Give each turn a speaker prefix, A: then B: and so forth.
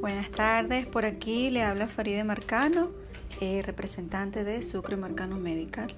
A: Buenas tardes, por aquí le habla Faride Marcano, eh, representante de Sucre Marcano Medical.